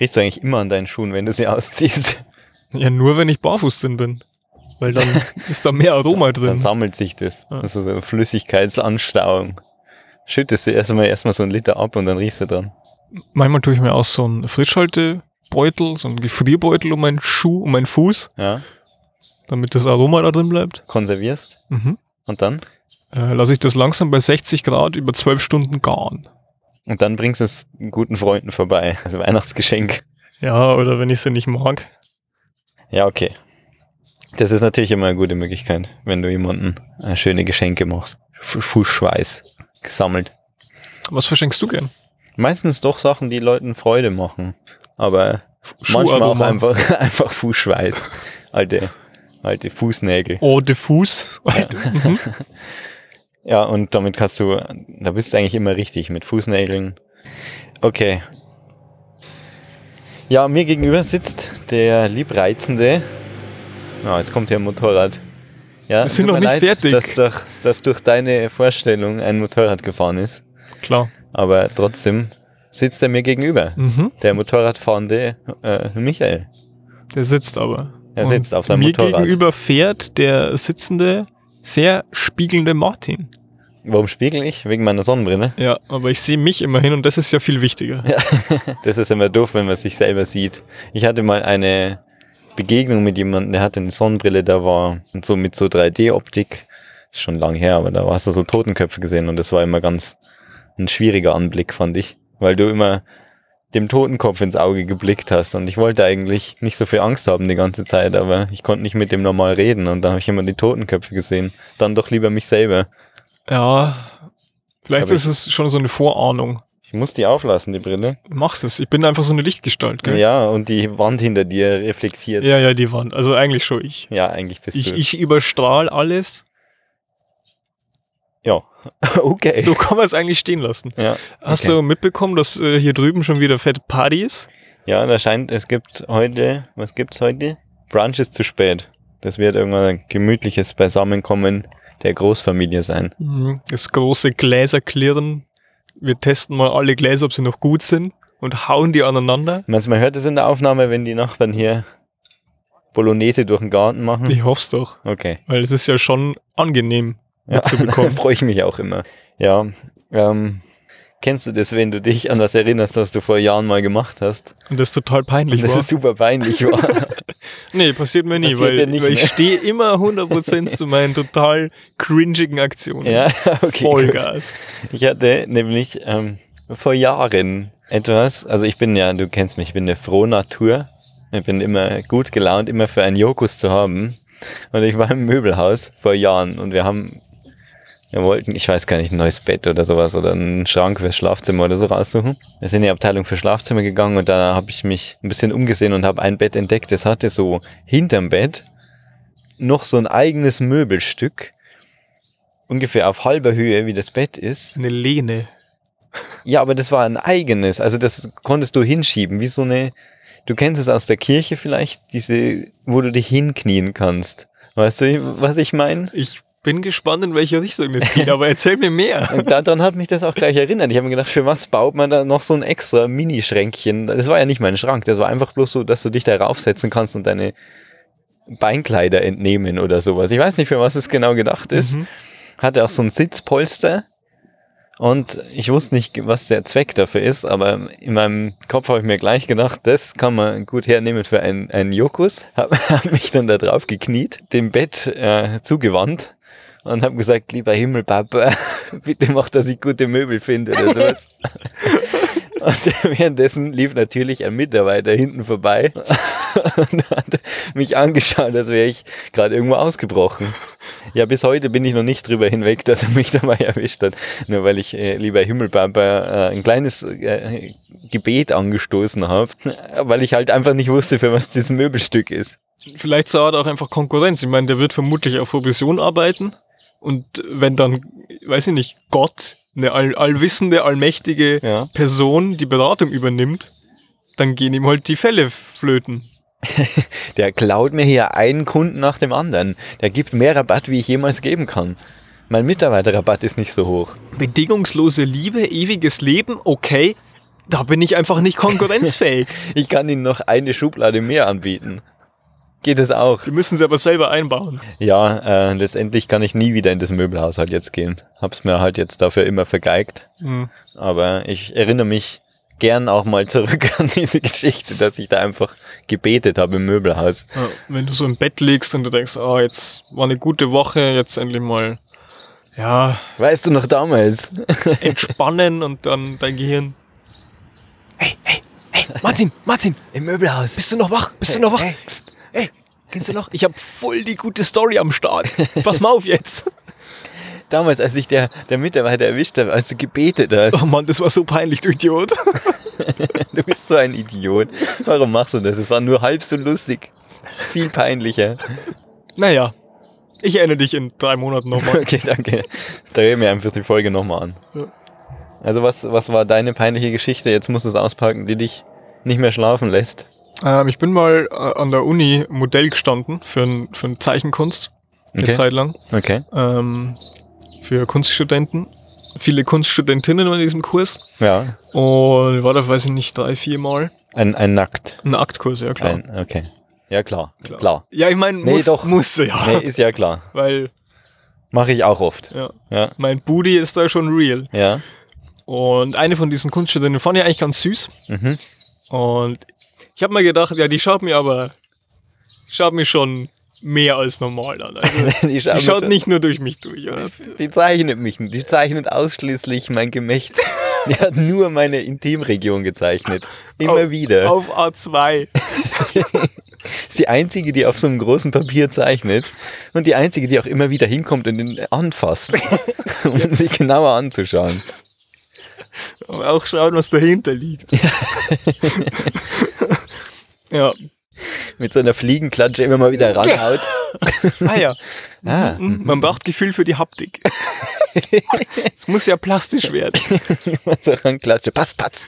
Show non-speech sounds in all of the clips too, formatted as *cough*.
Riechst du eigentlich immer an deinen Schuhen, wenn du sie ausziehst? Ja, nur wenn ich barfuß drin bin. Weil dann *laughs* ist da mehr Aroma Dann drin. sammelt sich das. Ja. Also so eine Flüssigkeitsanstauung. Schüttest du erstmal erstmal so einen Liter ab und dann riechst du dran. Manchmal tue ich mir auch so einen Frischhaltebeutel, so einen Gefrierbeutel um meinen Schuh, um meinen Fuß, Ja. damit das Aroma da drin bleibt. Konservierst Mhm. und dann? Äh, lasse ich das langsam bei 60 Grad über 12 Stunden garen. Und dann bringst du es guten Freunden vorbei. *laughs* Also Weihnachtsgeschenk. Ja, oder wenn ich sie nicht mag. Ja, okay. Das ist natürlich immer eine gute Möglichkeit, wenn du jemanden äh, schöne Geschenke machst. Fu- Fußschweiß gesammelt. Was verschenkst du gern? Meistens doch Sachen, die Leuten Freude machen. Aber manchmal auch einfach, *laughs* einfach Fußschweiß. Alte, alte Fußnägel. Eau de Fuß. *laughs* Mhm. Ja, und damit kannst du, da bist du eigentlich immer richtig mit Fußnägeln. Okay. Ja, mir gegenüber sitzt der liebreizende. Ah, jetzt kommt hier ein Motorrad. Ja, Wir sind noch mir nicht fertig. Dass, durch, dass durch deine Vorstellung ein Motorrad gefahren ist. Klar. Aber trotzdem sitzt er mir gegenüber. Mhm. Der Motorradfahrende äh, Michael. Der sitzt aber. Er sitzt auf seinem mir Motorrad. gegenüber fährt der sitzende, sehr spiegelnde Martin. Warum spiegel ich? Wegen meiner Sonnenbrille. Ja, aber ich sehe mich immerhin und das ist ja viel wichtiger. *laughs* Das ist immer doof, wenn man sich selber sieht. Ich hatte mal eine Begegnung mit jemandem, der hatte eine Sonnenbrille, da war und so mit so 3D-Optik. Ist schon lang her, aber da hast du so Totenköpfe gesehen und das war immer ganz ein schwieriger Anblick, fand ich. Weil du immer dem Totenkopf ins Auge geblickt hast und ich wollte eigentlich nicht so viel Angst haben die ganze Zeit, aber ich konnte nicht mit dem normal reden und da habe ich immer die Totenköpfe gesehen. Dann doch lieber mich selber. Ja, vielleicht Aber ist es schon so eine Vorahnung. Ich muss die auflassen, die Brille. Mach es. Ich bin einfach so eine Lichtgestalt, gell? Ja, und die Wand hinter dir reflektiert. ja, ja, die Wand. Also eigentlich schon ich. Ja, eigentlich bist Ich, du. ich überstrahl alles. *laughs* Okay. So kann man es eigentlich stehen lassen. Ja. Hast okay. du mitbekommen, dass äh, hier drüben schon wieder fette Party ist? Ja, da scheint, es gibt heute, was gibt's heute? Brunch ist zu spät. Das wird irgendwann ein gemütliches Beisammenkommen der Großfamilie sein. Mhm. Das große Gläserklirren. Wir testen mal alle Gläser, ob sie noch gut sind und hauen die aneinander. Meinst du, man hört es in der Aufnahme, wenn die Nachbarn hier Bolognese durch den Garten machen? Ich hoff's doch, Okay. weil es ist ja schon angenehm Ja, mitzubekommen. *laughs* freue ich mich auch immer. Ja. Ähm, kennst du das, wenn du dich an was erinnerst, was du vor Jahren mal gemacht hast? Und das total peinlich das war. ist super peinlich war. *laughs* Nee, passiert mir nie, Passiert weil, weil ich stehe immer 100% zu meinen total cringigen Aktionen. ja, *laughs* okay. gut. Vollgas. Ich hatte nämlich ähm, vor Jahren etwas, also ich bin ja, du kennst mich, ich bin eine frohe Natur. Ich bin immer gut gelaunt, immer für einen Jokus zu haben. Und ich war im Möbelhaus vor Jahren und wir haben, wir wollten, ich weiß gar nicht, ein neues Bett oder sowas oder einen Schrank fürs Schlafzimmer oder so raussuchen. Wir sind in die Abteilung für Schlafzimmer gegangen und da habe ich mich ein bisschen umgesehen und habe ein Bett entdeckt. Das hatte so hinterm Bett noch so ein eigenes Möbelstück, ungefähr auf halber Höhe, wie das Bett ist. Eine Lehne. Ja, aber das war ein eigenes. Also das konntest du hinschieben, wie so eine. Du kennst es aus der Kirche vielleicht, diese, wo du dich hinknien kannst. Weißt du, was ich meine? Ich bin gespannt, in welche Richtung das geht, aber erzähl mir mehr. Und daran hat mich das auch gleich erinnert. Ich habe mir gedacht, für was baut man da noch so ein extra Mini-Schränkchen? Das war ja nicht mein Schrank, das war einfach bloß so, dass du dich da raufsetzen kannst und deine Beinkleider entnehmen oder sowas. Ich weiß nicht, für was es genau gedacht ist. Mhm. hatte auch so ein Sitzpolster und ich wusste nicht, was der Zweck dafür ist, aber in meinem Kopf habe ich mir gleich gedacht, das kann man gut hernehmen für einen, einen Jokus. Habe *laughs* hab mich dann da drauf gekniet, dem Bett äh, zugewandt und habe gesagt, lieber Himmel, Papa, *laughs* bitte mach, dass ich gute Möbel finde oder sowas. *laughs* Und währenddessen lief natürlich ein Mitarbeiter hinten vorbei *laughs* und hat mich angeschaut, als wäre ich gerade irgendwo ausgebrochen. Ja, bis heute bin ich noch nicht drüber hinweg, dass er mich dabei erwischt hat. Nur weil ich, äh, lieber Himmelpapa, äh, ein kleines äh, Gebet angestoßen habe, weil ich halt einfach nicht wusste, für was das Möbelstück ist. Vielleicht sah er da auch einfach Konkurrenz. Ich meine, der wird vermutlich auf Provision arbeiten. Und wenn dann, weiß ich nicht, Gott, eine all, allwissende, allmächtige Ja. Person die Beratung übernimmt, dann gehen ihm halt die Fälle flöten. *laughs* Der klaut mir hier einen Kunden nach dem anderen. Der gibt mehr Rabatt, wie ich jemals geben kann. Mein Mitarbeiterrabatt ist nicht so hoch. Bedingungslose Liebe, ewiges Leben, okay. Da bin ich einfach nicht konkurrenzfähig. *laughs* Ich kann Ihnen noch eine Schublade mehr anbieten. Geht es auch? Die müssen sie aber selber einbauen. Ja, äh, letztendlich kann ich nie wieder in das Möbelhaus halt jetzt gehen. Hab's mir halt jetzt dafür immer vergeigt. Hm. Aber ich erinnere mich gern auch mal zurück *laughs* an diese Geschichte, dass ich da einfach gebetet habe im Möbelhaus. Ja, wenn du so im Bett liegst und du denkst, oh, jetzt war eine gute Woche, jetzt endlich mal, ja, Weißt du noch damals? *laughs* entspannen und dann dein Gehirn. Hey, hey, hey, Martin, Martin, Im Möbelhaus. bist du noch wach? Bist du noch wach? Hey. Hey, kennst du noch? Ich habe voll die gute Story am Start. Pass mal auf jetzt. *laughs* Damals, als ich der, der Mitarbeiter erwischt habe, als du gebetet hast. Oh Mann, das war so peinlich, du Idiot. *laughs* Du bist so ein Idiot. Warum machst du das? Es war nur halb so lustig. Viel peinlicher. Naja, ich erinnere dich in drei Monaten nochmal. *laughs* Okay, danke. Dreh mir einfach die Folge nochmal an. Ja. Also was, was war deine peinliche Geschichte? Jetzt musst du es auspacken, die dich nicht mehr schlafen lässt. Ähm, ich bin mal äh, an der Uni Modell gestanden für, ein, für eine Zeichenkunst. Eine Okay. Zeit lang. Okay. Ähm, für Kunststudenten. Viele Kunststudentinnen in diesem Kurs. Ja. Und war da, weiß ich nicht, drei, vier Mal. Ein, ein Nackt. Ein Aktkurs, ja klar. Ein, okay. Ja, klar. Klar. Ja, ich meine, Nee, muss, doch. musste ja. Nee, ist ja klar. Weil, Mache ich auch oft. ja, Ja. mein Booty ist da schon real. Ja. Und eine von diesen Kunststudenten fand ich eigentlich ganz süß. Mhm. Und ich habe mir gedacht, ja, die schaut mir aber, schaut mir schon mehr als normal an. Also, *laughs* Die, die schauen schaut nicht nur durch mich durch. Oder? Die zeichnet mich. Die zeichnet ausschließlich mein Gemächt. Die hat nur meine Intimregion gezeichnet. Immer Auf- wieder. Auf A2. ist *laughs* die einzige, die auf so einem großen Papier zeichnet und die einzige, die auch immer wieder hinkommt und ihn anfasst, *laughs* um ihn sich genauer anzuschauen. Und auch schauen, was dahinter liegt. Ja. Mit so einer Fliegenklatsche immer mal wieder ranhaut. *laughs* Ah ja. Ah, Mhm. Man braucht Gefühl für die Haptik. *laughs* Es muss ja plastisch werden. *laughs* so ranklatsche. Patz, patz.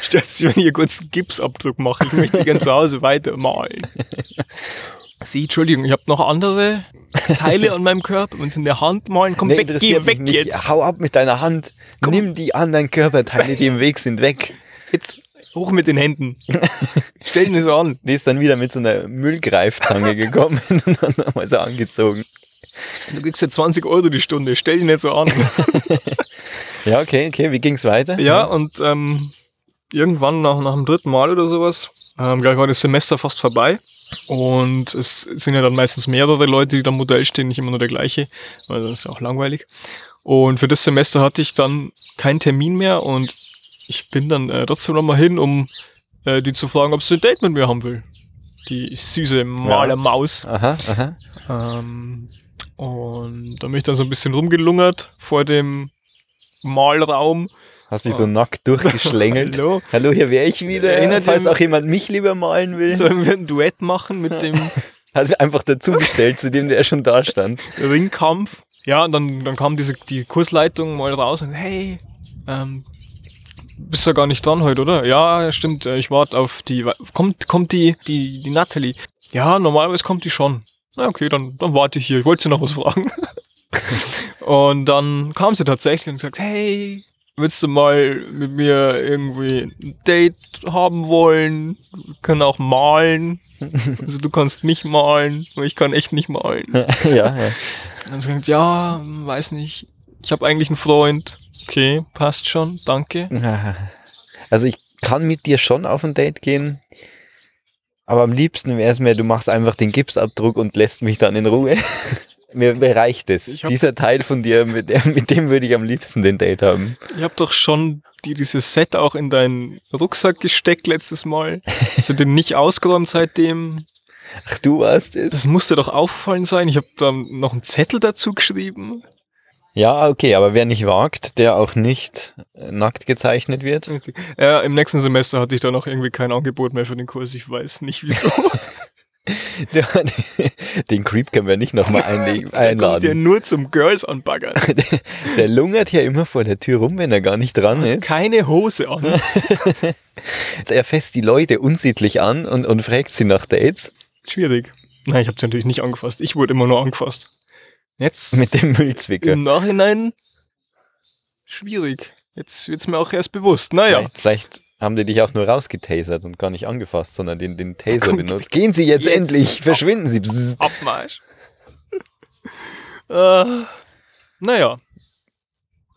Stört sich, wenn ich hier kurz einen Gipsabdruck mache. Ich möchte gerne zu Hause weitermalen. Sie, Entschuldigung, ich habe noch andere Teile an meinem Körper. Wenn Sie in der Hand malen, komm Nee, weg, geh weg nicht. jetzt. Hau ab mit deiner Hand. Nimm die anderen Körperteile, die im Weg sind, weg. Jetzt hoch mit den Händen. *laughs* Stell ihn so an. Die ist dann wieder mit so einer Müllgreifzange gekommen *laughs* und dann nochmal so angezogen. Du kriegst ja 20 Euro die Stunde. Stell ihn nicht so an. *laughs* Ja, okay, okay. Wie ging's weiter? Ja, und ähm, irgendwann nach, nach dem dritten Mal oder sowas, ähm, gleich war das Semester fast vorbei. Und es sind ja dann meistens mehrere Leute, die da Modell stehen, nicht immer nur der gleiche, weil das ist ja auch langweilig. Und für das Semester hatte ich dann keinen Termin mehr und ich bin dann äh, trotzdem nochmal hin, um äh, die zu fragen, ob sie ein Date mit mir haben will. Die süße Malermaus. Aha, aha. Ähm, und da bin ich dann so ein bisschen rumgelungert vor dem Malraum. Hast dich so nackt durchgeschlängelt. *laughs* Hallo? Hallo, hier wäre ich wieder. Erinnert falls auch jemand mich lieber malen will. Sollen wir ein Duett machen mit dem *laughs* Hast du einfach dazugestellt, zu dem der schon da stand. Ringkampf? Ja, und dann, dann kam diese, die Kursleitung mal raus und hey, ähm, bist ja gar nicht dran heute, oder? Ja, stimmt, äh, ich warte auf die, kommt, kommt die, die, die Natalie? Ja, normalerweise kommt die schon. Na okay, dann, dann warte ich hier. Ich wollte sie noch was fragen. *laughs* und dann kam sie tatsächlich und gesagt, hey, willst du mal mit mir irgendwie ein Date haben wollen? Wir können auch malen. *laughs* Also du kannst mich malen, aber ich kann echt nicht malen. *laughs* ja, ja. Und dann sagt, ja, weiß nicht, ich habe eigentlich einen Freund. Okay, passt schon, danke. *laughs* Also ich kann mit dir schon auf ein Date gehen, aber am liebsten wäre es mir, du machst einfach den Gipsabdruck und lässt mich dann in Ruhe. *laughs* mir, mir reicht es. Dieser Teil von dir, mit, der, mit dem würde ich am liebsten den Date haben. Ich habe doch schon dir dieses Set auch in deinen Rucksack gesteckt letztes Mal. Hast du den nicht ausgeräumt seitdem? Ach, du warst es? Das musste doch auffallen sein. Ich habe dann noch einen Zettel dazu geschrieben. Ja, okay, aber wer nicht wagt, der auch nicht äh, nackt gezeichnet wird. Ja, im nächsten Semester hatte ich dann auch irgendwie kein Angebot mehr für den Kurs. Ich weiß nicht wieso. *laughs* Der, den Creep können wir nicht nochmal einlegen, *laughs* Der kommt ja einladen. nur zum Girls anbaggern. *laughs* Der lungert ja immer vor der Tür rum, wenn er gar nicht dran ist. Keine Hose an. Er fässt die Leute unsittlich an und, und fragt sie nach Dates Schwierig. Nein, ich habe sie natürlich nicht angefasst. Ich wurde immer nur angefasst. Jetzt mit dem Müllzwicker. im Nachhinein schwierig. Jetzt wird's mir auch erst bewusst. Naja, Vielleicht, vielleicht haben die dich auch nur rausgetasert und gar nicht angefasst, sondern den, den Taser benutzt. Gehen Sie jetzt, jetzt endlich, ab. verschwinden Sie. Bzzzt. Abmarsch. äh, *laughs* naja.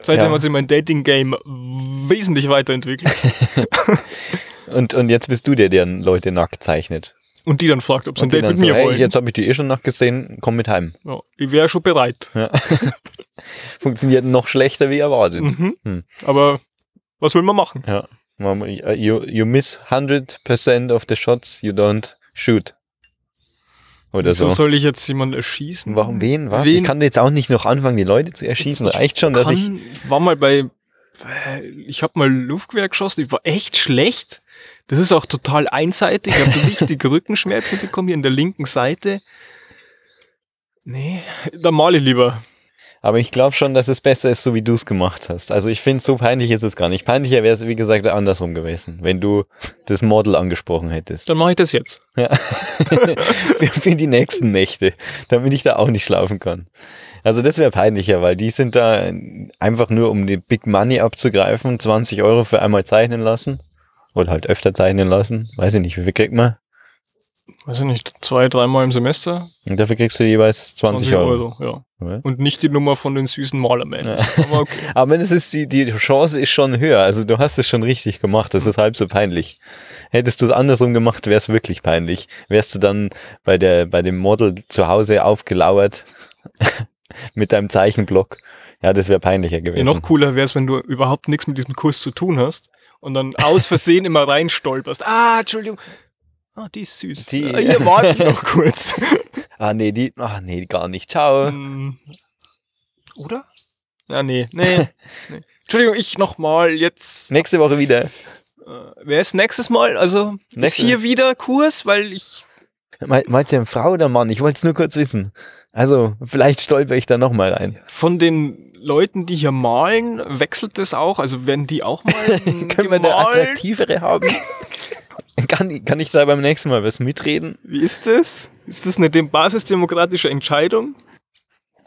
Seitdem Ja. hat sich mein Dating-Game wesentlich weiterentwickelt. *laughs* Und, und jetzt bist du der, der Leute nackt zeichnet. Und die dann fragt, ob sie ein Date mit so, mir hey, wollen. jetzt habe ich die eh schon nackt gesehen, komm mit heim. Ja, ich wäre schon bereit. Ja. *laughs* Funktioniert noch schlechter wie erwartet. Mhm. Hm. Aber was will man machen? Ja. You, you miss 100% of the shots you don't shoot. Oder Wieso so. soll ich jetzt jemanden erschießen? Warum wen? Was? Wen? Ich kann jetzt auch nicht noch anfangen, die Leute zu erschießen. Reicht schon, dass ich. kann, ich war mal bei, ich habe mal Luftgewehr geschossen, ich war echt schlecht. Das ist auch total einseitig. Ich habe richtig Rückenschmerzen bekommen hier in der linken Seite. Nee, da male ich lieber. Aber ich glaube schon, dass es besser ist, so wie du es gemacht hast. Also ich finde, so peinlich ist es gar nicht. Peinlicher wäre es, wie gesagt, andersrum gewesen, wenn du das Model angesprochen hättest. Dann mache ich das jetzt. Ja. *laughs* für, für die nächsten Nächte, damit ich da auch nicht schlafen kann. Also das wäre peinlicher, weil die sind da einfach nur, um die Big Money abzugreifen, 20 Euro für einmal zeichnen lassen. Oder halt öfter zeichnen lassen. Weiß ich nicht, wie viel kriegt man? Weiß ich nicht, zwei, dreimal im Semester? Und dafür kriegst du jeweils 20, Euro. ja. Ja. Und nicht die Nummer von den süßen Malermännchen. Aber okay. *laughs* Aber das ist die, die Chance ist schon höher. Also du hast es schon richtig gemacht. Das ist halb so peinlich. Hättest du es andersrum gemacht, wäre es wirklich peinlich. Wärst du dann bei der, bei dem Model zu Hause aufgelauert *laughs* mit deinem Zeichenblock. Ja, das wäre peinlicher Ja, gewesen. noch cooler wäre es, wenn du überhaupt nichts mit diesem Kurs zu tun hast und dann aus Versehen immer reinstolperst. Ah, Entschuldigung. Ah, die ist süß. Die- Ah, Hier warte ich noch kurz. *laughs* Ah, nee, die, ah, nee, gar nicht. Ciao. Hm. Oder? Ja, nee, nee. nee. Entschuldigung, ich nochmal jetzt. Nächste Woche wieder. Äh, wer ist nächstes Mal? Also Nächste- ist hier wieder Kurs, weil ich. Me- Meinst du eine Frau oder Mann? Ich wollte es nur kurz wissen. Also, vielleicht stolper ich da nochmal rein. Von den Leuten, die hier malen, wechselt das auch? Also werden die auch mal *laughs* Können wir eine gemalt? attraktivere haben? *laughs* kann, kann ich da beim nächsten Mal was mitreden? Wie ist das? Ist das eine dem- basisdemokratische Entscheidung?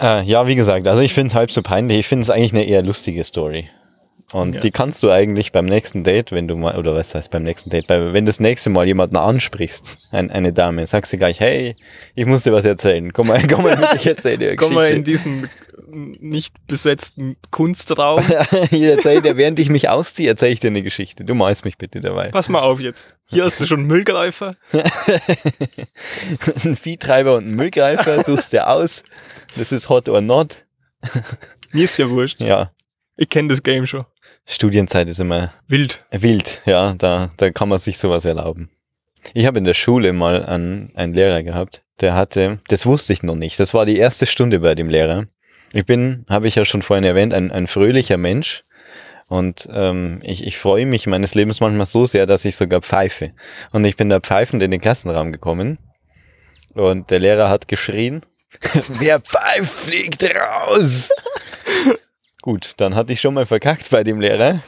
Äh, ja, wie gesagt, also ich finde es halb so peinlich. Ich finde es eigentlich eine eher lustige Story. Und Ja. die kannst du eigentlich beim nächsten Date, wenn du mal, oder was heißt beim nächsten Date, bei, wenn du das nächste Mal jemanden ansprichst, ein, eine Dame, sagst du gleich, hey, ich muss dir was erzählen. Komm mal, komm mal ich erzähle dir *laughs* Komm mal in diesen nicht besetzten Kunstraum. *laughs* ich erzähl dir, während ich mich ausziehe, erzähle ich dir eine Geschichte. Du malst mich bitte dabei. Pass mal auf jetzt. Hier hast du schon einen Müllgreifer. *laughs* ein Viehtreiber und ein Müllgreifer suchst dir aus. Das ist hot or not. Mir ist ja wurscht. Ja, Ich kenne das Game schon. Studienzeit ist immer Wild. Wild, ja, da, da kann man sich sowas erlauben. Ich habe in der Schule mal einen, einen Lehrer gehabt, der hatte, das wusste ich noch nicht, das war die erste Stunde bei dem Lehrer. Ich bin, habe ich ja schon vorhin erwähnt, ein, ein fröhlicher Mensch und ähm, ich, ich freue mich meines Lebens manchmal so sehr, dass ich sogar pfeife. Und ich bin da pfeifend in den Klassenraum gekommen und der Lehrer hat geschrien, *laughs* wer pfeift, fliegt raus! *laughs* Gut, dann hatte ich schon mal verkackt bei dem Lehrer.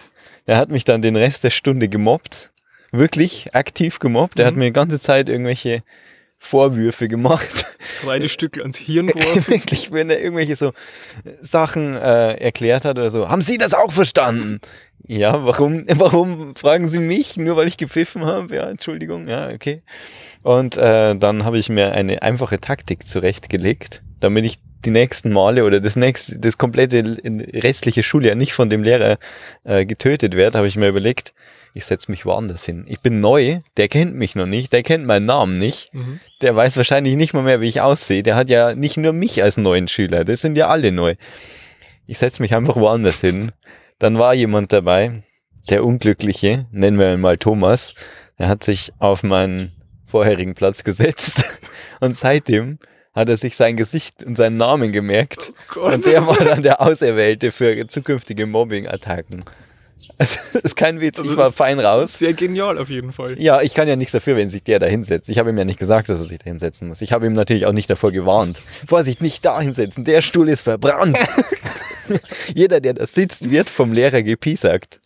Der hat mich dann den Rest der Stunde gemobbt. Wirklich aktiv gemobbt. Der hat Mhm. mir die ganze Zeit irgendwelche Vorwürfe gemacht. Kleine *laughs* Stücke ans Hirn geworfen. Wirklich, wenn er irgendwelche so Sachen äh, erklärt hat oder so. Haben Sie das auch verstanden? Ja, warum, warum fragen Sie mich? Nur weil ich gepfiffen habe? Ja, Entschuldigung. Ja, okay. Und äh, dann habe ich mir eine einfache Taktik zurechtgelegt, damit ich die nächsten Male oder das nächste, das komplette restliche Schuljahr nicht von dem Lehrer äh, getötet werde, habe ich mir überlegt, ich setze mich woanders hin. Ich bin neu, der kennt mich noch nicht, der kennt meinen Namen nicht, Mhm. der weiß wahrscheinlich nicht mal mehr, wie ich aussehe. Der hat ja nicht nur mich als neuen Schüler, das sind ja alle neu. Ich setze mich einfach woanders hin. Dann war jemand dabei, der Unglückliche, nennen wir ihn mal Thomas, der hat sich auf meinen vorherigen Platz gesetzt *laughs* und seitdem hat er sich sein Gesicht und seinen Namen gemerkt Gott. und der war dann der Auserwählte für zukünftige Mobbing-Attacken. Also, das *laughs* ist kein Witz, Also ich war fein raus. Sehr genial auf jeden Fall. Ja, ich kann ja nichts dafür, wenn sich der da hinsetzt. Ich habe ihm ja nicht gesagt, dass er sich da hinsetzen muss. Ich habe ihm natürlich auch nicht davor gewarnt. Vorsicht, nicht da hinsetzen, der Stuhl ist verbrannt. *laughs* Jeder, der da sitzt, wird vom Lehrer gepiesackt.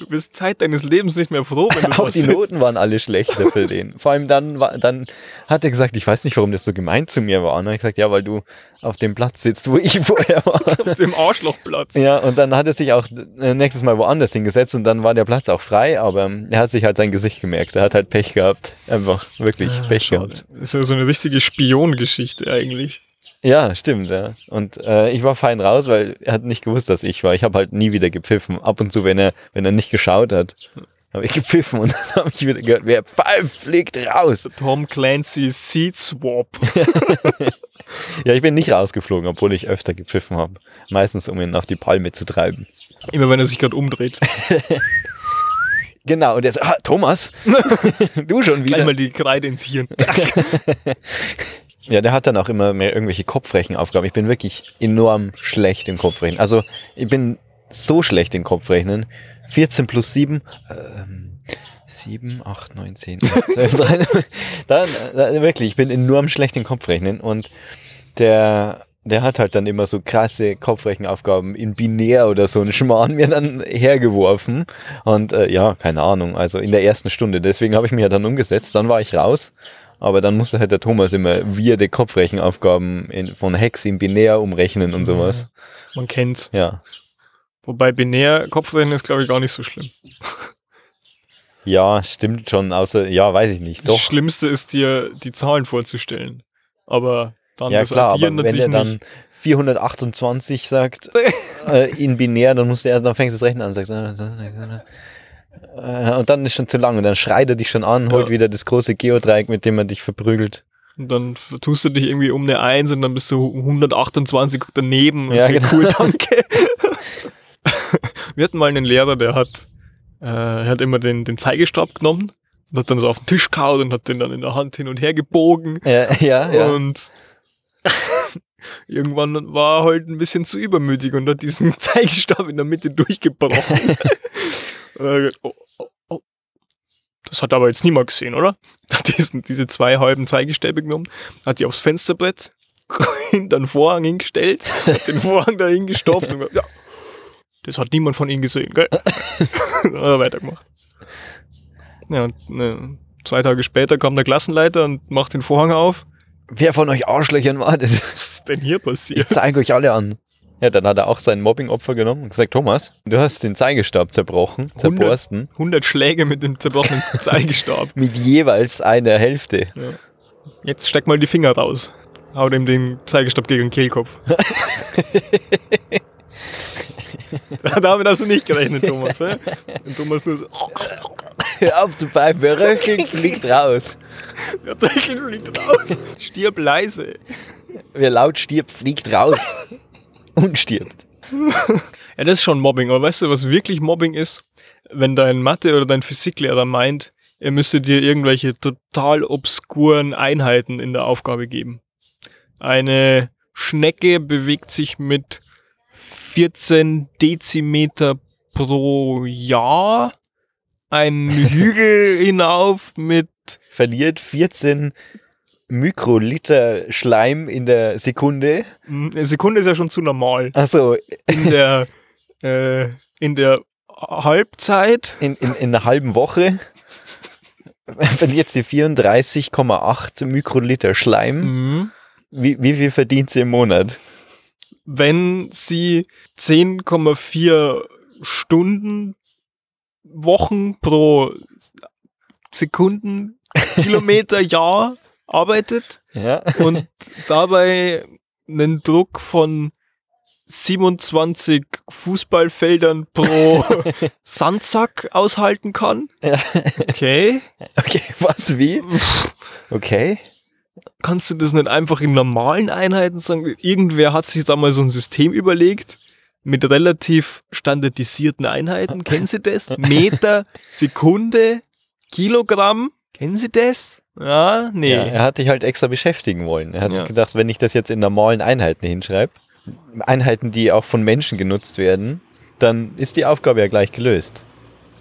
Du bist Zeit deines Lebens nicht mehr froh, wenn du *laughs* Auch die sitzt. Noten waren alle schlechter für den. *laughs* Vor allem dann, dann hat er gesagt, ich weiß nicht, warum das so gemeint zu mir war. Und dann habe ich gesagt, ja, weil du auf dem Platz sitzt, wo ich *laughs* vorher war. Auf dem Arschlochplatz. Ja, und dann hat er sich auch äh, nächstes Mal woanders hingesetzt und dann war der Platz auch frei, aber er hat sich halt sein Gesicht gemerkt. Er hat halt Pech gehabt. Einfach wirklich Ah, Pech schade. gehabt. Ist ja so eine richtige Spiongeschichte eigentlich. Ja, stimmt, ja. Und äh, ich war fein raus, weil er hat nicht gewusst, dass ich war. Ich habe halt nie wieder gepfiffen. Ab und zu, wenn er, wenn er nicht geschaut hat, habe ich gepfiffen und *laughs* dann habe ich wieder gehört, wer pfeift, fliegt raus. Tom Clancy Seed Swap. *laughs* Ja, ich bin nicht rausgeflogen, obwohl ich öfter gepfiffen habe. Meistens, um ihn auf die Palme zu treiben. Immer wenn er sich gerade umdreht. *laughs* Genau, und er so, ah, Thomas, du schon wieder. mal die Kreide ins Hirn. Ja, der hat dann auch immer mehr irgendwelche Kopfrechenaufgaben. Ich bin wirklich enorm schlecht im Kopfrechnen. Also, ich bin so schlecht im Kopfrechnen. 14 plus 7, ähm, 7, 8, 9, 10, 12, 13. Dann, äh, wirklich, ich bin enorm schlecht im Kopfrechnen und der, der hat halt dann immer so krasse Kopfrechenaufgaben in binär oder so einen Schmarrn mir dann hergeworfen. Und äh, ja, keine Ahnung, also in der ersten Stunde. Deswegen habe ich mich ja dann umgesetzt. Dann war ich raus. Aber dann musste halt der Thomas immer weirde Kopfrechenaufgaben in, von Hex in binär umrechnen und sowas. Man kennt's. Ja. Wobei binär Kopfrechnen ist, glaube ich, gar nicht so schlimm. *laughs* Ja, stimmt schon, außer, ja, weiß ich nicht. Das Doch. Schlimmste ist dir, die Zahlen vorzustellen. Aber dann Ja, das klar, aber Addieren wenn natürlich er dann nicht. 428 sagt, *laughs* äh, in binär, dann musst du erst, dann fängst du das Rechnen an, sagst, äh, äh, und dann ist schon zu lang und dann schreit er dich schon an, holt Ja. wieder das große Geodreieck, mit dem er dich verprügelt. Und dann tust du dich irgendwie um eine 1 und dann bist du 128 daneben. Ja, Okay, genau. cool, *laughs* danke. Wir hatten mal einen Lehrer, der hat, äh, hat immer den, den Zeigestab genommen und hat dann so auf den Tisch gehauen und hat den dann in der Hand hin und her gebogen. Ja, ja, ja. Und *laughs* irgendwann war er halt ein bisschen zu übermütig und hat diesen *laughs* Zeigestab in der Mitte durchgebrochen. Gesagt, oh, oh, oh. Das hat aber jetzt niemand gesehen, oder? *laughs* Hat diesen, diese zwei halben Zeigestäbe genommen, hat die aufs Fensterbrett *laughs* hinter den Vorhang hingestellt, hat den Vorhang da hingestopft und gesagt, ja, das hat niemand von ihnen gesehen, gell? *laughs* Dann hat er weitergemacht. Ja, und ne, zwei Tage später kam der Klassenleiter und macht den Vorhang auf. Wer von euch Arschlöchern war das? Was ist denn hier Ich passiert? zeige euch alle an. Ja, dann hat er auch sein Mobbing-Opfer genommen und gesagt, Thomas, du hast den Zeigestab zerbrochen, zerborsten, 100 Schläge mit dem zerbrochenen *laughs* Zeigestab. mit jeweils einer Hälfte. Jetzt steck mal die Finger raus. Hau dem den Zeigestab gegen den Kehlkopf. *laughs* Damit hast du nicht gerechnet, Thomas. hä? Und Thomas nur so, Hör auf zu pfeifen, wer röchelt, fliegt raus. der Deckel fliegt raus. Stirb leise. Wer laut stirbt, fliegt raus. Und stirbt. *laughs* Ja, das ist schon Mobbing. Aber weißt du, was wirklich Mobbing ist? Wenn dein Mathe- oder dein Physiklehrer meint, er müsste dir irgendwelche total obskuren Einheiten in der Aufgabe geben. Eine Schnecke bewegt sich mit 14 Dezimeter pro Jahr einen *laughs* Hügel hinauf mit Verliert 14 Mikroliter Schleim in der Sekunde. eine Sekunde ist ja schon zu normal. Also In der, äh, in der Halbzeit in, in, in einer halben Woche verliert sie 34,8 Mikroliter Schleim. mhm. Wie, wie viel verdient sie im Monat? wenn sie 10,4 Stunden Wochen pro Sekunden Kilometer Jahr arbeitet Ja. und *laughs* dabei einen Druck von 27 Fußballfeldern pro *laughs* Sandsack aushalten kann. Okay. *laughs* Okay, was, wie? Okay. Kannst du das nicht einfach in normalen Einheiten sagen? Irgendwer hat sich da mal so ein System überlegt mit relativ standardisierten Einheiten. Kennen Sie das? Meter, Sekunde, Kilogramm. Kennen Sie das? Ja, nee. Ja, er hat dich halt extra beschäftigen wollen. Er hat Ja. sich gedacht, wenn ich das jetzt in normalen Einheiten hinschreibe, Einheiten, die auch von Menschen genutzt werden, dann ist die Aufgabe ja gleich gelöst.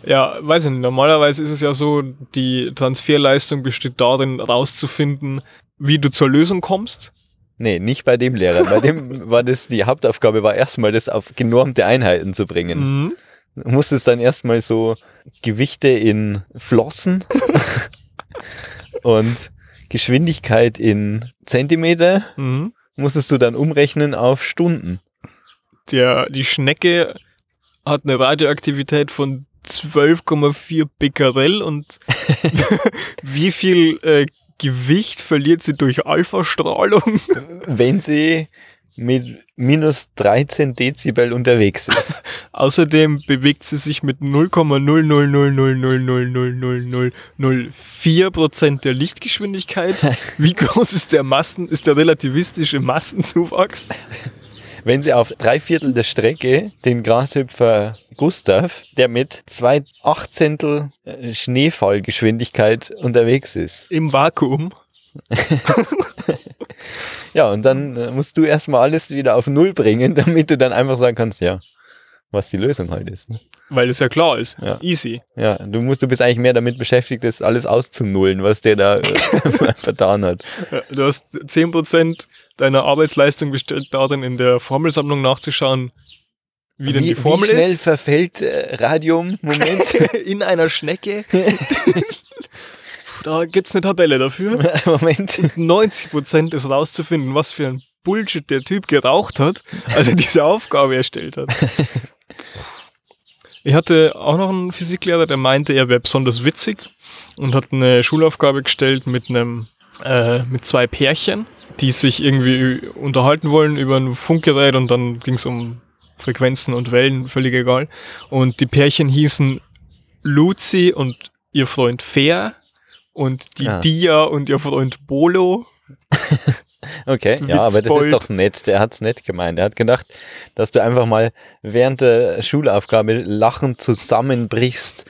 Ja, weiß ich nicht. Normalerweise ist es ja so, die Transferleistung besteht darin, rauszufinden, wie du zur Lösung kommst. Nee, nicht bei dem Lehrer. Bei dem *laughs* war das, die Hauptaufgabe war erstmal das auf genormte Einheiten zu bringen. Mhm. Du musstest dann erstmal so Gewichte in Flossen *laughs* und Geschwindigkeit in Zentimeter Mhm. musstest du dann umrechnen auf Stunden. Der, die Schnecke hat eine Radioaktivität von 12,4 Becquerel und *laughs* *laughs* wie viel äh, Gewicht verliert sie durch Alpha-Strahlung? wenn sie mit minus 13 Dezibel unterwegs ist. Außerdem bewegt sie sich mit 0,000000004 Prozent der Lichtgeschwindigkeit. Wie groß ist der Massen, ist der relativistische Massenzuwachs? Wenn sie auf drei Viertel der Strecke den Grashüpfer Gustav, der mit zwei Achtzehntel äh, Schneefallgeschwindigkeit unterwegs ist. Im Vakuum. Ja, und dann äh, musst du erstmal alles wieder auf Null bringen, *laughs* damit du dann einfach sagen kannst, ja, was die Lösung halt ist. Ne? Weil es ja klar ist. Ja. Easy. Ja, du musst, du bist eigentlich mehr damit beschäftigt, das alles auszunullen, was der da äh, *laughs* vertan hat. Du hast 10% deiner Arbeitsleistung besteht darin, in der Formelsammlung nachzuschauen, wie denn die Formel wie schnell ist. verfällt äh, Radium? Moment. *laughs* In einer Schnecke. Da gibt's eine Tabelle dafür. *laughs* Moment. 90% ist rauszufinden, was für ein Bullshit der Typ geraucht hat, als er diese Aufgabe erstellt hat. *laughs* Ich hatte auch noch einen Physiklehrer, der meinte, er wäre besonders witzig und hat eine Schulaufgabe gestellt mit einem äh, mit zwei Pärchen, die sich irgendwie unterhalten wollen über ein Funkgerät und dann ging es um Frequenzen und Wellen, völlig egal. Und die Pärchen hießen Luzi und ihr Freund Fair und die Ah. Dia und ihr Freund Bolo. *laughs* Okay, ja, aber das ist doch nett. Der hat's nett gemeint. Er hat gedacht, dass du einfach mal während der Schulaufgabe lachend zusammenbrichst,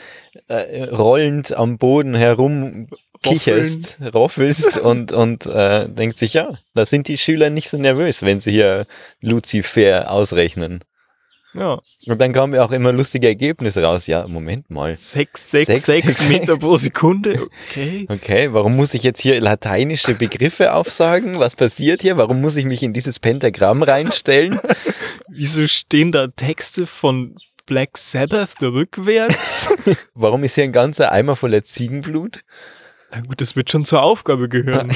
äh, rollend am Boden herum kicherst, roffelst *laughs* und, und äh, denkt sich, ja, da sind die Schüler nicht so nervös, wenn sie hier Lucifer ausrechnen. Ja, Und dann kamen ja auch immer lustige Ergebnisse raus. Ja, Moment mal. 6, 6, Sechs, 6 sechs. Meter pro Sekunde. Okay. *laughs* Okay, warum muss ich jetzt hier lateinische Begriffe aufsagen? Was passiert hier? Warum muss ich mich in dieses Pentagramm reinstellen? *laughs* Wieso stehen da Texte von Black Sabbath rückwärts? *laughs* Warum ist hier ein ganzer Eimer voller Ziegenblut? Na gut, das wird schon zur Aufgabe gehören.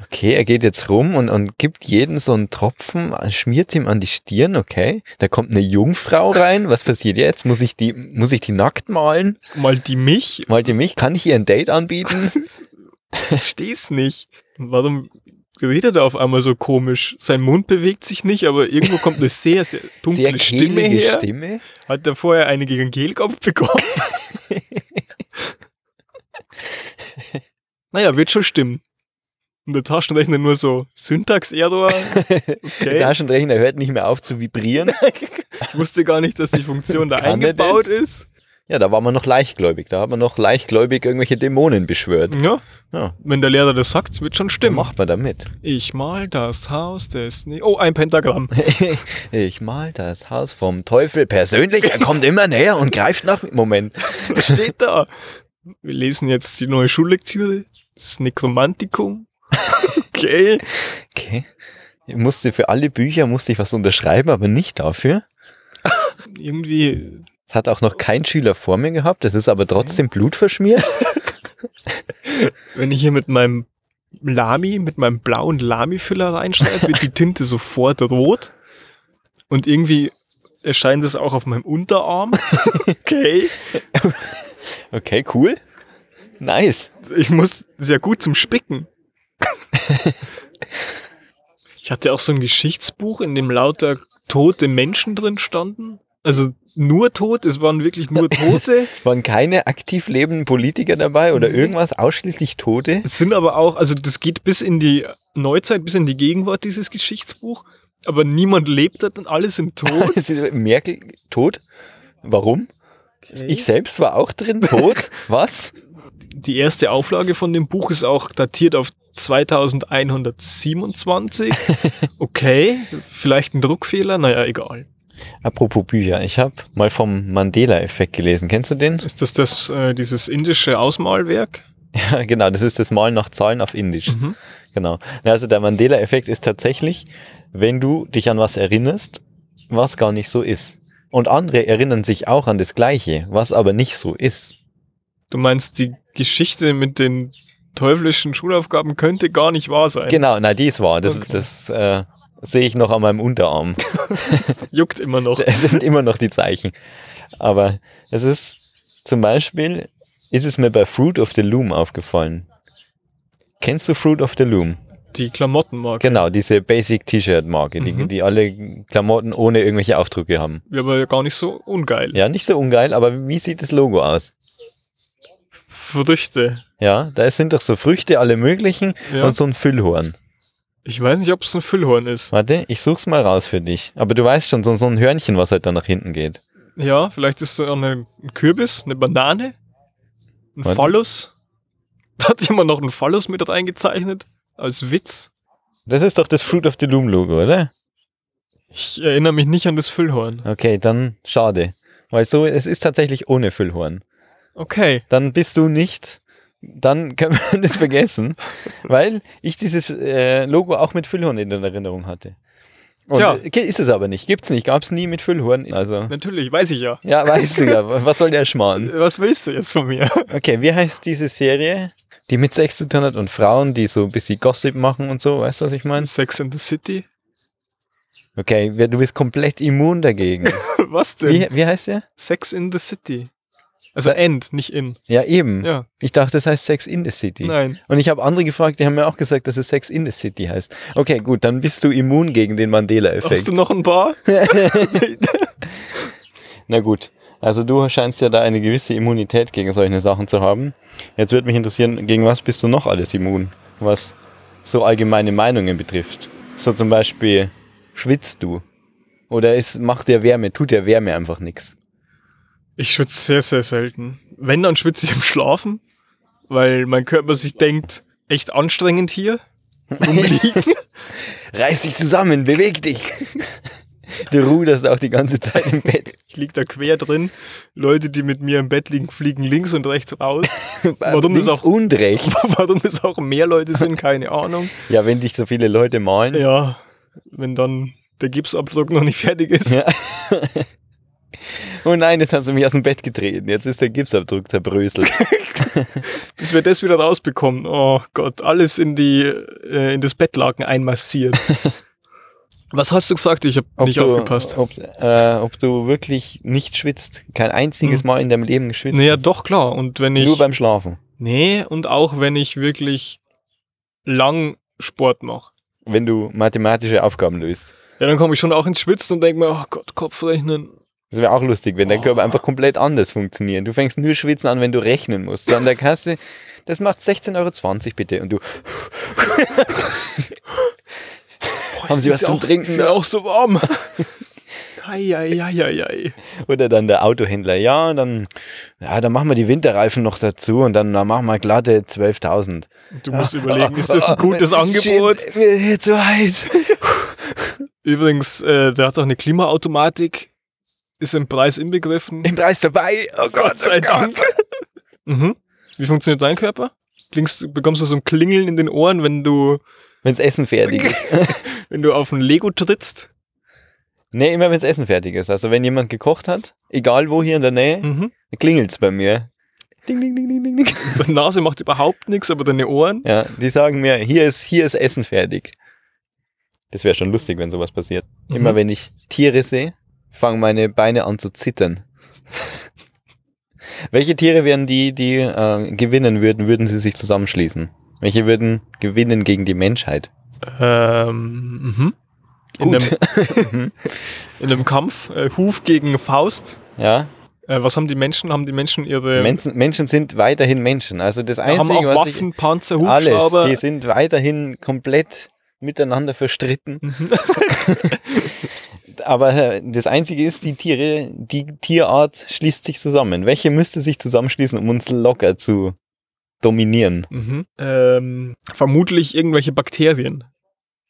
Okay, er geht jetzt rum und, und gibt jeden so einen Tropfen, schmiert ihm an die Stirn, okay. Da kommt eine Jungfrau rein. Was passiert jetzt? Muss ich die, muss ich die nackt malen? Mal die mich? Malt ihr mich? Kann ich ihr ein Date anbieten? *laughs* Versteh's nicht. Warum redet er auf einmal so komisch? Sein Mund bewegt sich nicht, aber irgendwo kommt eine sehr, sehr *laughs* dunkle Sehr Stimme her. Stimme. Hat er vorher eine gegen Kehlkopf *laughs* bekommen? naja, wird schon stimmen. Und der Taschenrechner nur so Syntax-Error. *laughs* Der Okay. Taschenrechner hört nicht mehr auf zu vibrieren. *laughs* Ich wusste gar nicht, dass die Funktion da eingebaut ist. Ja, da war man noch leichtgläubig. Da hat man noch leichtgläubig irgendwelche Dämonen beschwört. Ja, Ja, wenn der Lehrer das sagt, wird schon stimmen. macht man damit? Ich mal das Haus des... Ne oh, ein Pentagramm. *laughs* Ich mal das Haus vom Teufel persönlich. Er kommt immer näher und greift nach. Moment. Was steht da? Wir lesen jetzt die neue Schullektüre. Das Nekromantikum. *laughs* Okay. Okay. Ich musste für alle Bücher musste ich was unterschreiben, aber nicht dafür. *laughs* Irgendwie Es hat auch noch kein Schüler vor mir gehabt. Das ist aber trotzdem blutverschmiert. *laughs* Wenn ich hier mit meinem Lami, mit meinem blauen Lami-Füller reinschreibe, wird die Tinte sofort rot. Und irgendwie erscheint es auch auf meinem Unterarm. Okay. Okay, cool. Nice. Ich muss sehr gut zum Spicken. *laughs* Ich hatte auch so ein Geschichtsbuch, in dem lauter tote Menschen drin standen. Also nur tot, es waren wirklich nur Tote. *laughs* Es waren keine aktiv lebenden Politiker dabei oder irgendwas, ausschließlich Tote. Es sind aber auch, also das geht bis in die Neuzeit, bis in die Gegenwart, dieses Geschichtsbuch. Aber niemand lebt dort und alle sind tot. *laughs* Merkel tot. Warum? Ich selbst war auch drin tot. Was? Die erste Auflage von dem Buch ist auch datiert auf 2127. *laughs* Okay, vielleicht ein Druckfehler, naja, egal. Apropos Bücher, ich habe mal vom Mandela-Effekt gelesen. Kennst du den? Ist das, das äh, dieses indische Ausmalwerk? *laughs* Ja, genau, das ist das Malen nach Zahlen auf Indisch. Mhm. Genau. Na, Also der Mandela-Effekt ist tatsächlich, wenn du dich an was erinnerst, was gar nicht so ist. Und andere erinnern sich auch an das Gleiche, was aber nicht so ist. Du meinst, die Geschichte mit den teuflischen Schulaufgaben könnte gar nicht wahr sein. Genau, na, die ist wahr. Das, Okay. das äh, sehe ich noch an meinem Unterarm. *laughs* Juckt immer noch. Es sind immer noch die Zeichen. Aber es ist zum Beispiel, ist es mir bei Fruit of the Loom aufgefallen. Kennst du Fruit of the Loom? Die Klamottenmarke. Genau, diese Basic T-Shirt-Marke, die, Mhm. die alle Klamotten ohne irgendwelche Aufdrücke haben. Ja, aber gar nicht so ungeil. Ja, nicht so ungeil, aber wie sieht das Logo aus? Früchte. Ja, da sind doch so Früchte, alle möglichen Ja. und so ein Füllhorn. Ich weiß nicht, ob es ein Füllhorn ist. Warte, ich such's mal raus für dich. Aber du weißt schon, so, so ein Hörnchen, was halt da nach hinten geht. Ja, vielleicht ist es auch eine, ein Kürbis, eine Banane, ein Warte. Phallus. Da hat jemand noch einen Phallus mit reingezeichnet. Als Witz. Das ist doch das Fruit of the Loom Logo, oder? Ich erinnere mich nicht an das Füllhorn. Okay, dann schade. Weil so, es ist tatsächlich ohne Füllhorn. Okay. Dann bist du nicht, dann können wir das vergessen, weil ich dieses äh, Logo auch mit Füllhorn in der Erinnerung hatte. Und Tja. ist es aber nicht, gibt's nicht, gab's nie mit Füllhorn. Also, Natürlich, weiß ich ja. ja, weißt du ja, *laughs* was soll der Schmarrn? Was willst du jetzt von mir? Okay, wie heißt diese Serie, die mit Sex zu tun hat und Frauen, die so ein bisschen Gossip machen und so, weißt du, was ich meine? Sex in the City? Okay, du bist komplett immun dagegen. *laughs* Was denn? Wie, wie heißt der? Sex in the City. Also end, nicht in. Ja, eben. Ja, Ich dachte, das heißt Sex in the City. nein. Und ich habe andere gefragt, die haben mir auch gesagt, dass es Sex in the City heißt. Okay, gut, dann bist du immun gegen den Mandela-Effekt. Hast du noch ein paar? *laughs* Na gut, also du scheinst ja da eine gewisse Immunität gegen solche Sachen zu haben. Jetzt würde mich interessieren, gegen was bist du noch alles immun, was so allgemeine Meinungen betrifft. So zum Beispiel, schwitzt du? Oder ist, macht der Wärme, tut der Wärme einfach nichts? Ich schwitze sehr, sehr selten. Wenn, dann schwitze ich im Schlafen, weil mein Körper sich denkt, echt anstrengend hier. *laughs* Reiß dich zusammen, beweg dich! Du ruderst auch die ganze Zeit im Bett. Ich lieg da quer drin. Leute, die mit mir im Bett liegen, fliegen links und rechts raus. *laughs* Warum das Links auch- und rechts. *laughs* Warum es auch mehr Leute sind, keine Ahnung. Ja, wenn dich so viele Leute malen. Ja, wenn dann der Gipsabdruck noch nicht fertig ist. Ja. Oh nein, jetzt hast du mich aus dem Bett getreten. Jetzt ist der Gipsabdruck zerbröselt. *laughs* Bis wir das wieder rausbekommen. Oh Gott, alles in die äh, in das Bettlaken einmassiert. *laughs* Was hast du gesagt? Ich habe nicht du, aufgepasst. Ob, äh, ob du wirklich nicht schwitzt. Kein einziges Hm. Mal in deinem Leben geschwitzt. Naja, hast. doch klar. Und wenn ich Nur beim Schlafen. nee und auch wenn ich wirklich lang Sport mache. Wenn du mathematische Aufgaben löst. Ja, dann komme ich schon auch ins Schwitzen und denke mir, oh Gott, Kopfrechnen. Das wäre auch lustig, wenn dein Oh. Körper einfach komplett anders funktioniert. Du fängst nur schwitzen an, wenn du rechnen musst. So an der Kasse, das macht 16,20 Euro bitte. Und du, *laughs* Boah, Haben ist Sie was zum auch, Trinken Ist ja auch so warm. Eieieiei. Oder dann der Autohändler, ja, dann, ja, dann machen wir die Winterreifen noch dazu und dann, dann machen wir glatte 12.000. Du musst überlegen, ist das ein *laughs* gutes Angebot? Shit, mir wird so heiß. Übrigens, äh, der hat auch eine Klimaautomatik. Ist im Preis inbegriffen. Im Preis dabei. Oh Gott, sei oh Gott. Dank. *laughs* Mhm. Wie funktioniert dein Körper? Klingst, bekommst du so ein Klingeln in den Ohren, wenn du, Wenn's Essen fertig ist. *laughs* wenn du auf ein Lego trittst? nee, immer wenn's Essen fertig ist. Also wenn jemand gekocht hat, egal wo hier in der Nähe, Mhm. klingelt's bei mir. Ding, ding, ding, ding, ding, ding. *laughs* Deine Nase macht überhaupt nichts, aber deine Ohren. Ja, die sagen mir, hier ist, hier ist Essen fertig. Das wäre schon lustig, wenn sowas passiert. Mhm. Immer wenn ich Tiere sehe, fangen meine Beine an zu zittern. Welche Tiere wären die, die äh, gewinnen würden, würden sie sich zusammenschließen? Welche würden gewinnen gegen die Menschheit? Ähm, mhm. In, einem, *laughs* in einem Kampf, äh, Huf gegen Faust. Ja, Äh, was haben die Menschen? Haben die Menschen ihre. Menschen, Menschen sind weiterhin Menschen. Also das haben auch Einzige, was Waffen, Panzer, ich, alles, Hubschrauber. die sind weiterhin komplett miteinander verstritten. *laughs* *laughs* Aber äh, das Einzige ist, die Tiere, die Tierart schließt sich zusammen. Welche müsste sich zusammenschließen, um uns locker zu dominieren? Mhm. Ähm, vermutlich irgendwelche Bakterien.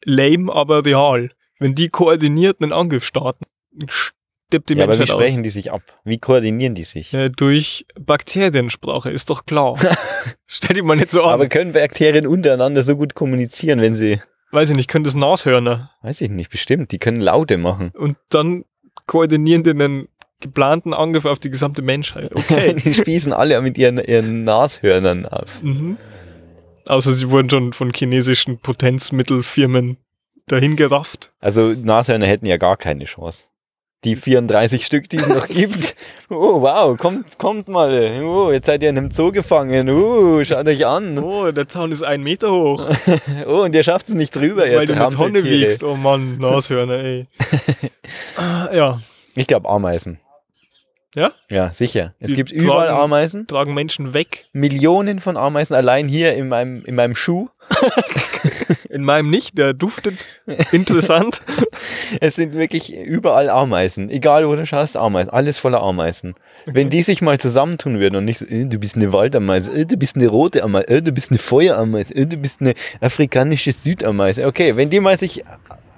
Lame, aber real. Wenn die koordiniert einen Angriff starten, stirbt die ja, aber wie Menschheit sprechen aus. die sich ab? Wie koordinieren die sich? Äh, durch Bakteriensprache, ist doch klar. *laughs* Stell dir mal nicht so an. Aber können Bakterien untereinander so gut kommunizieren, wenn sie, Weiß ich nicht, können das Nashörner. weiß ich nicht, bestimmt, die können Laute machen. Und dann koordinierenden einen geplanten Angriff auf die gesamte Menschheit. Okay. *laughs* die spießen alle mit ihren, ihren Nashörnern ab. mhm. Außer sie wurden schon von chinesischen Potenzmittelfirmen dahin gerafft. Also Nashörner hätten ja gar keine Chance. Die 34 Stück, die es noch *laughs* gibt. Oh, wow, kommt, kommt mal. Oh, jetzt seid ihr in einem Zoo gefangen. Oh, schaut euch an. Oh, der Zaun ist einen Meter hoch, *laughs* Oh, und ihr schafft es nicht drüber, weil du eine Tonne wiegst. Oh Mann, Nashörner, ey. *laughs* Ah, ja, Ich glaube Ameisen. Ja? Ja, sicher. Es Die gibt überall tragen- Ameisen. tragen Menschen weg. Millionen von Ameisen allein hier in meinem, in meinem Schuh. *laughs* In meinem nicht, der duftet interessant. *laughs* Es sind wirklich überall Ameisen. Egal wo du schaust, Ameisen. Alles voller Ameisen. Wenn die sich mal zusammentun würden und nicht so, äh, du bist eine Waldameise, äh, du bist eine rote Ameise, äh, du bist eine Feuerameise, äh, du bist eine afrikanische Südameise. Okay, wenn die mal sich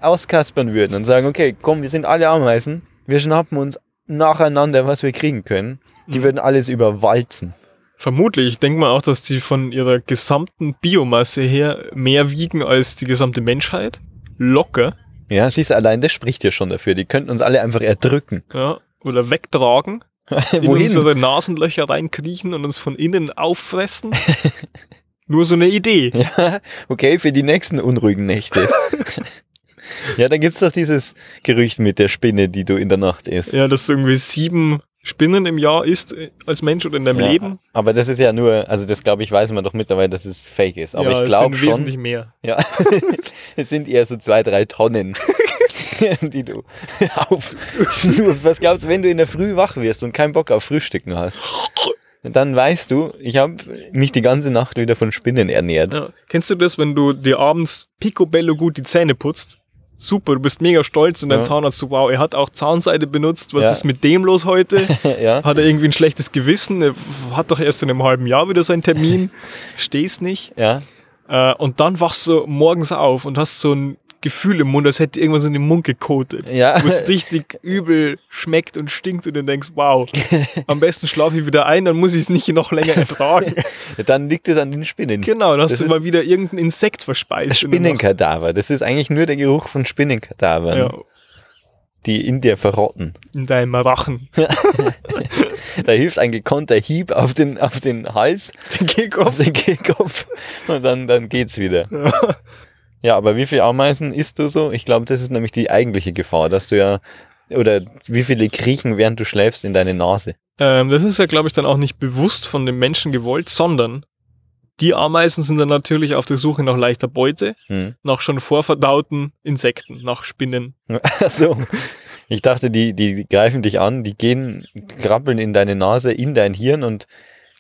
auskaspern würden und sagen, okay, komm, wir sind alle Ameisen, wir schnappen uns nacheinander, was wir kriegen können, die Mhm. würden alles überwalzen. Vermutlich. Ich denke mal auch, dass die von ihrer gesamten Biomasse her mehr wiegen als die gesamte Menschheit. Locker. Ja, siehst du, allein das spricht ja schon dafür. Die könnten uns alle einfach erdrücken. Ja. Oder wegtragen. *laughs* In Wohin? unsere Nasenlöcher reinkriechen und uns von innen auffressen. *laughs* Nur so eine Idee. Ja, okay, für die nächsten unruhigen Nächte. *laughs* ja, da gibt's doch dieses Gerücht mit der Spinne, die du in der Nacht isst. Ja, dass du irgendwie sieben Spinnen im Jahr isst äh, als Mensch oder in deinem Ja, Leben. Aber das ist ja nur, also das glaube ich, weiß man doch mittlerweile, dass es fake ist. Aber ja, ich es glaube sind schon, wesentlich mehr. ja, *laughs* es sind eher so zwei, drei Tonnen, *laughs* die du *laughs* aufschnurst. Was glaubst du, wenn du in der Früh wach wirst und keinen Bock auf Frühstücken hast? Dann weißt du, ich habe mich die ganze Nacht wieder von Spinnen ernährt. Ja. Kennst du das, wenn du dir abends picobello gut die Zähne putzt? Super, du bist mega stolz und dein Ja. Zahnarzt so, wow, er hat auch Zahnseide benutzt. Was Ja. ist mit dem los heute? *laughs* ja. Hat er irgendwie ein schlechtes Gewissen? Er hat doch erst in einem halben Jahr wieder seinen Termin. *laughs* Stehst nicht. ja. Äh, und dann wachst du morgens auf und hast so ein Gefühl im Mund, als hätte irgendwas in den Mund gekotet. Ja. Wo es richtig *laughs* übel schmeckt und stinkt und du denkst, wow, am besten schlafe ich wieder ein, dann muss ich es nicht noch länger ertragen. *laughs* Dann liegt es an den Spinnen. genau, dann hast Das du ist- mal wieder irgendein Insekt verspeist. Spinnenkadaver. Das ist eigentlich nur der Geruch von Spinnenkadavern, Ja, die in dir verrotten. in deinem Rachen. *laughs* Da hilft ein gekonnter Hieb auf den, auf den Hals, Den Kehlkopf. den Kehlkopf und dann, dann geht's wieder. Ja, aber wie viele Ameisen isst du so? Ich glaube, das ist nämlich die eigentliche Gefahr, dass du ja, oder wie viele kriechen, während du schläfst, in deine Nase. Ähm, das ist ja, glaube ich, dann auch nicht bewusst von dem Menschen gewollt, sondern die Ameisen sind dann natürlich auf der Suche nach leichter Beute, Hm. nach schon vorverdauten Insekten, nach Spinnen. *laughs* Also, ich dachte, die, die greifen dich an, die gehen, krabbeln in deine Nase, in dein Hirn und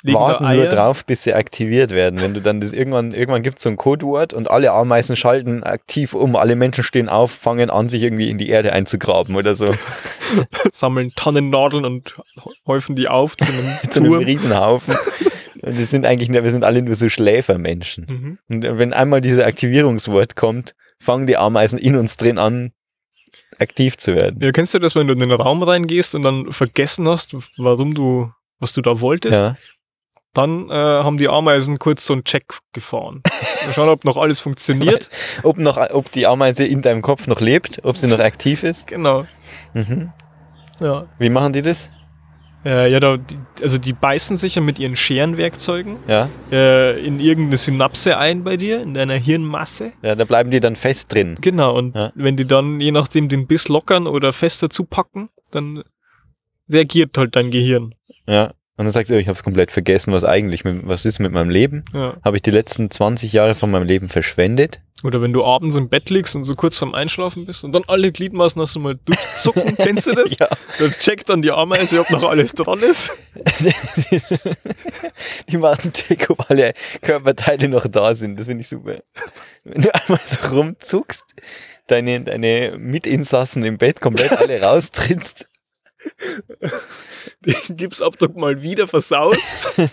warten nur drauf, bis sie aktiviert werden. Wenn du dann das irgendwann, irgendwann gibt es so ein Codewort und alle Ameisen schalten aktiv um, alle Menschen stehen auf, fangen an, sich irgendwie in die Erde einzugraben oder so. *laughs* sammeln Tannennadeln und häufen die auf zu einem *laughs* Zu einem. Riesenhaufen. *laughs* Und das sind eigentlich, wir sind alle nur so Schläfermenschen. Mhm. Und wenn einmal dieses Aktivierungswort kommt, fangen die Ameisen in uns drin an, aktiv zu werden. Ja, kennst du das, wenn du in den Raum reingehst und dann vergessen hast, warum du, was du da wolltest? Ja. Dann äh, haben die Ameisen kurz so einen Check gefahren. Mal schauen, ob noch alles funktioniert. *laughs* Ob, noch, ob die Ameise in deinem Kopf noch lebt, ob sie noch aktiv ist. genau. Mhm. Ja. Wie machen die das? Äh, ja, da, die, also die beißen sich ja mit ihren Scherenwerkzeugen Ja, äh, in irgendeine Synapse ein bei dir, in deiner Hirnmasse. ja da bleiben die dann fest drin. Genau, und Ja. wenn die dann je nachdem den Biss lockern oder fester zupacken, dann reagiert halt dein Gehirn. Ja. Und dann sagst du, ich habe komplett vergessen, was eigentlich, mit, was ist mit meinem Leben? Ja. Habe ich die letzten 20 Jahre von meinem Leben verschwendet? Oder wenn du abends im Bett liegst und so kurz vorm Einschlafen bist und dann alle Gliedmaßen hast du mal durchzucken, *laughs* kennst du das? Ja. Dann checkt dann die Ameise, ob noch alles dran ist. *laughs* die machen Check, ob alle Körperteile noch da sind. Das finde ich super. Wenn du einmal so rumzuckst, deine, deine Mitinsassen im Bett komplett alle *laughs* raustrittst. *laughs* Den Gipsabdruck mal wieder versaust. *laughs*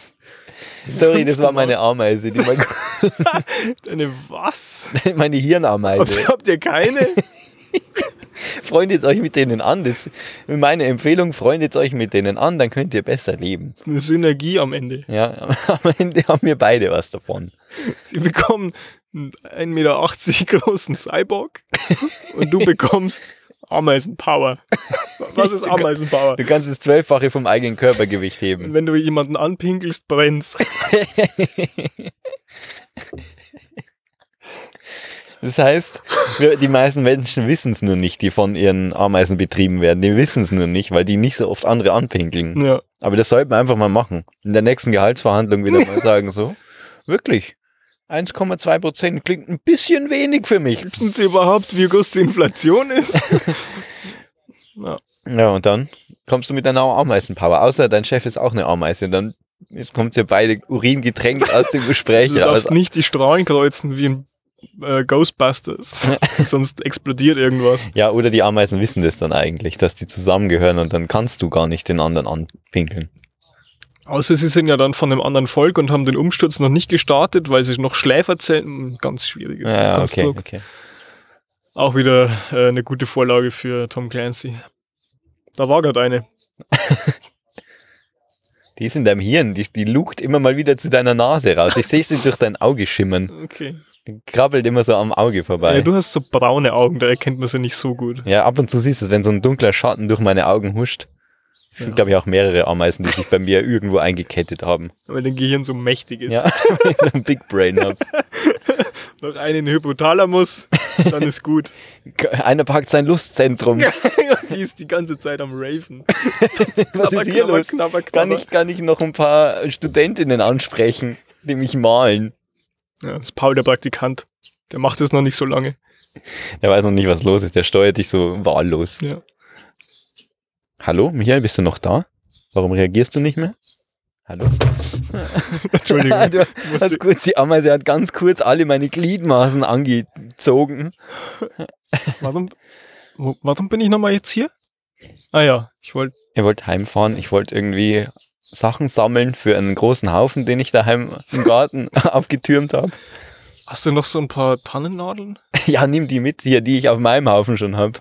Sorry, das war meine Ameise, die mal, *laughs* Deine was? meine Hirnameise. Habt, habt ihr keine? Freundet euch mit denen an. Das meine Empfehlung, freundet euch mit denen an, dann könnt ihr besser leben. Das ist eine Synergie am Ende. Ja, am Ende haben wir beide was davon. Sie bekommen einen 1,80 Meter großen Cyborg und du bekommst Ameisenpower. Was ist *laughs* Ameisenpower? Du kannst das Zwölffache vom eigenen Körpergewicht heben. wenn du jemanden anpinkelst, brennst. *laughs* Das heißt, die meisten Menschen wissen es nur nicht, die von ihren Ameisen betrieben werden. Die wissen es nur nicht, weil die nicht so oft andere anpinkeln. Ja. Aber das sollte man einfach mal machen. In der nächsten Gehaltsverhandlung wieder mal *laughs* sagen, so, wirklich, 1,2 Prozent klingt ein bisschen wenig für mich. Wissen Sie überhaupt, wie groß die Inflation ist? *laughs* ja. Ja, und dann kommst du mit einer Ameisenpower. Außer dein Chef ist auch eine Ameise. Dann jetzt kommt ihr beide uringetränkt aus dem Gespräch *laughs* Du darfst nicht die Strahlen kreuzen wie in äh, Ghostbusters. *laughs* Sonst explodiert irgendwas. Ja, oder die Ameisen wissen das dann eigentlich, dass die zusammengehören und dann kannst du gar nicht den anderen anpinkeln. Außer sie sind ja dann von einem anderen Volk und haben den Umsturz noch nicht gestartet, weil sie noch Schläfer zählen. Ganz schwieriges Ja, okay, Konstrukt. okay. Auch wieder äh, eine gute Vorlage für Tom Clancy. Da war gerade eine. *laughs* Die ist in deinem Hirn, die, die lugt immer mal wieder zu deiner Nase raus. Ich sehe sie durch dein Auge schimmern. Okay. Die krabbelt immer so am Auge vorbei. Ja, du hast so braune Augen, da erkennt man sie nicht so gut. Ja, ab und zu siehst du es, wenn so ein dunkler Schatten durch meine Augen huscht. Es sind, Ja. glaube ich, auch mehrere Ameisen, die sich bei mir irgendwo eingekettet haben. Weil dein Gehirn so mächtig ist. Ja, *laughs* weil ich so ein Big Brain habe. *laughs* Noch einen Hypothalamus, dann ist gut. *laughs* Einer packt sein Lustzentrum. die ist die ganze Zeit am Raven. Was ist hier los? Knabber, Kann ich, kann ich noch ein paar Studentinnen ansprechen, die mich malen? Ja, das ist Paul, der Praktikant. Der macht es noch nicht so lange. Der weiß noch nicht, was los ist. Der steuert dich so wahllos. Ja. Hallo, Michael, bist du noch da? Warum reagierst du nicht mehr? Hallo? *laughs* Entschuldigung. du hast kurz, die Ameise hat ganz kurz alle meine Gliedmaßen angezogen. Warum, warum bin ich nochmal jetzt hier? Ah ja, ich wollte. Ich wollte heimfahren, ich wollte irgendwie Sachen sammeln für einen großen Haufen, den ich daheim im Garten *laughs* aufgetürmt habe. Hast du noch so ein paar Tannennadeln? Ja, nimm die mit hier, die ich auf meinem Haufen schon habe.